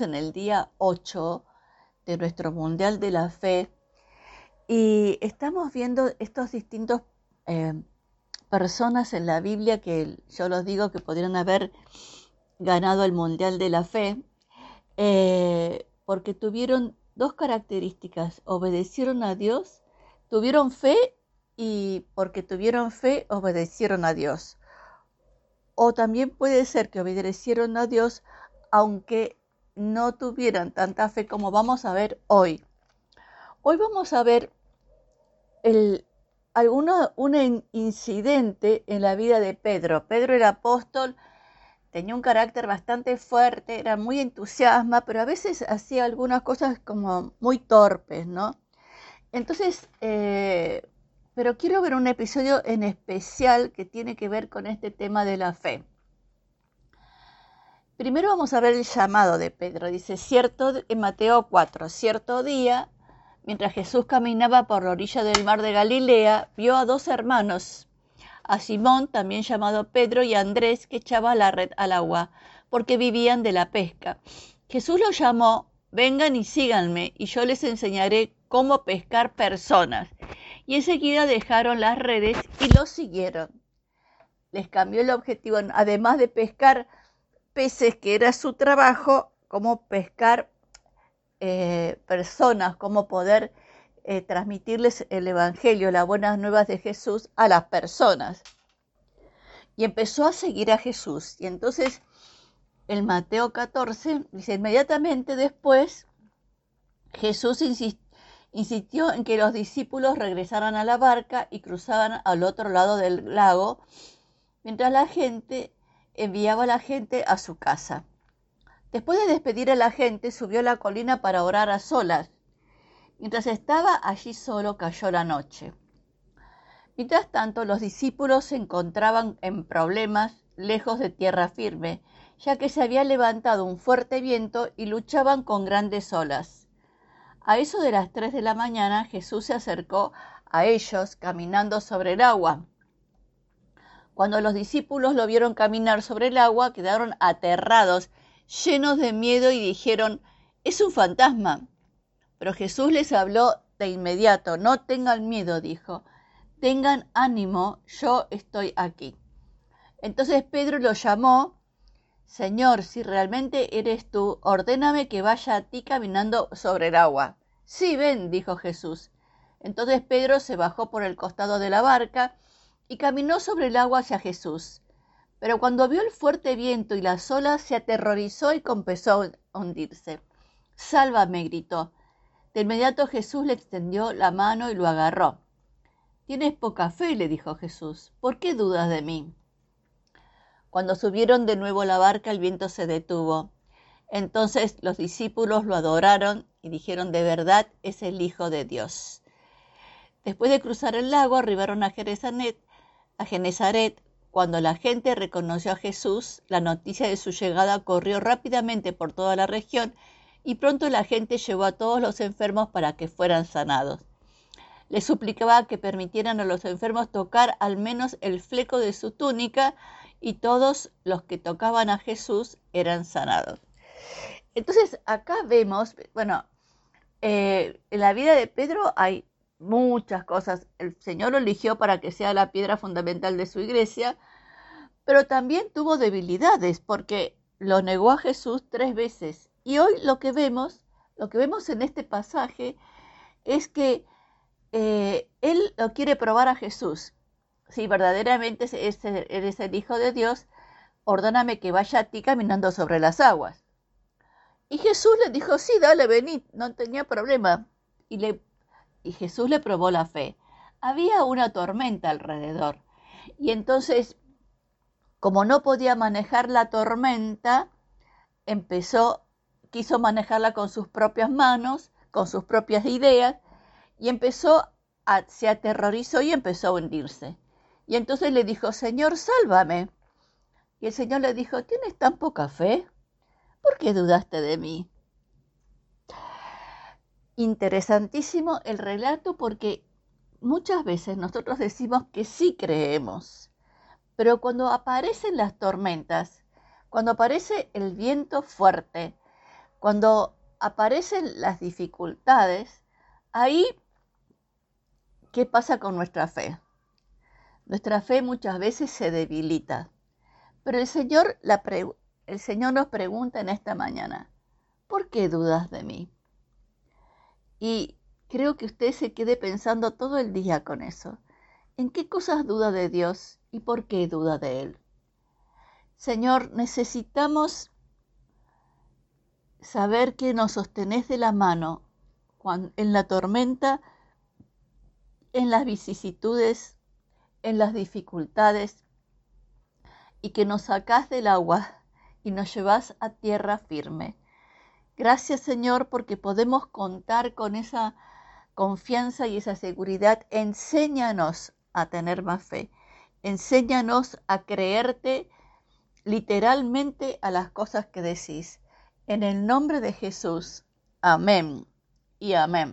en el día 8 de nuestro Mundial de la Fe y estamos viendo estos distintos eh, personas en la Biblia que yo los digo que podrían haber ganado el Mundial de la Fe eh, porque tuvieron dos características, obedecieron a Dios, tuvieron fe y porque tuvieron fe obedecieron a Dios. O también puede ser que obedecieron a Dios aunque no tuvieran tanta fe como vamos a ver hoy. Hoy vamos a ver el, un incidente en la vida de Pedro. Pedro era apóstol, tenía un carácter bastante fuerte, era muy entusiasma, pero a veces hacía algunas cosas como muy torpes, ¿no? Entonces, eh, pero quiero ver un episodio en especial que tiene que ver con este tema de la fe. Primero vamos a ver el llamado de Pedro. Dice, cierto, en Mateo 4, cierto día, mientras Jesús caminaba por la orilla del mar de Galilea, vio a dos hermanos, a Simón, también llamado Pedro, y a Andrés, que echaba la red al agua, porque vivían de la pesca. Jesús los llamó, vengan y síganme, y yo les enseñaré cómo pescar personas y enseguida dejaron las redes y los siguieron. Les cambió el objetivo, además de pescar peces, que era su trabajo, como pescar eh, personas, como poder eh, transmitirles el Evangelio, las buenas nuevas de Jesús a las personas. Y empezó a seguir a Jesús. Y entonces el Mateo 14 dice, inmediatamente después Jesús Insistió en que los discípulos regresaran a la barca y cruzaban al otro lado del lago, mientras la gente enviaba a la gente a su casa. Después de despedir a la gente, subió la colina para orar a solas. Mientras estaba allí solo, cayó la noche. Mientras tanto, los discípulos se encontraban en problemas lejos de tierra firme, ya que se había levantado un fuerte viento y luchaban con grandes olas. A eso de las tres de la mañana Jesús se acercó a ellos caminando sobre el agua. Cuando los discípulos lo vieron caminar sobre el agua, quedaron aterrados, llenos de miedo y dijeron, es un fantasma. Pero Jesús les habló de inmediato, no tengan miedo, dijo, tengan ánimo, yo estoy aquí. Entonces Pedro lo llamó Señor, si realmente eres tú, ordéname que vaya a ti caminando sobre el agua. Sí, ven, dijo Jesús. Entonces Pedro se bajó por el costado de la barca y caminó sobre el agua hacia Jesús. Pero cuando vio el fuerte viento y las olas, se aterrorizó y comenzó a hundirse. Sálvame, gritó. De inmediato Jesús le extendió la mano y lo agarró. Tienes poca fe, le dijo Jesús. ¿Por qué dudas de mí? Cuando subieron de nuevo la barca, el viento se detuvo. Entonces los discípulos lo adoraron y dijeron, de verdad es el Hijo de Dios. Después de cruzar el lago, arribaron a Genezaret, a Genezaret. Cuando la gente reconoció a Jesús, la noticia de su llegada corrió rápidamente por toda la región y pronto la gente llevó a todos los enfermos para que fueran sanados. Les suplicaba que permitieran a los enfermos tocar al menos el fleco de su túnica y todos los que tocaban a Jesús eran sanados. Entonces acá vemos, bueno, eh, en la vida de Pedro hay muchas cosas. El Señor lo eligió para que sea la piedra fundamental de su iglesia, pero también tuvo debilidades porque lo negó a Jesús tres veces. Y hoy lo que vemos, lo que vemos en este pasaje es que eh, él lo quiere probar a Jesús si verdaderamente eres el Hijo de Dios, ordóname que vaya a ti caminando sobre las aguas. Y Jesús le dijo, sí, dale, vení, no tenía problema. Y, le, y Jesús le probó la fe. Había una tormenta alrededor. Y entonces, como no podía manejar la tormenta, empezó, quiso manejarla con sus propias manos, con sus propias ideas, y empezó se aterrorizó y empezó a hundirse. Y entonces le dijo, Señor, sálvame. Y el Señor le dijo, ¿tienes tan poca fe? ¿Por qué dudaste de mí? Interesantísimo el relato porque muchas veces nosotros decimos que sí creemos, pero cuando aparecen las tormentas, cuando aparece el viento fuerte, Cuando aparecen las dificultades, ahí, ¿qué pasa con nuestra fe? Nuestra fe muchas veces se debilita. Pero el Señor, el Señor nos pregunta en esta mañana, ¿por qué dudas de mí? Y creo que usted se quede pensando todo el día con eso. ¿En qué cosas duda de Dios y por qué duda de Él? Señor, necesitamos saber que nos sostenés de la mano en la tormenta, en las vicisitudes, en las dificultades, y que nos sacás del agua y nos llevas a tierra firme. Gracias Señor porque podemos contar con esa confianza y esa seguridad. Enséñanos a tener más fe. Enséñanos a creerte literalmente a las cosas que decís. En el nombre de Jesús. Amén y amén.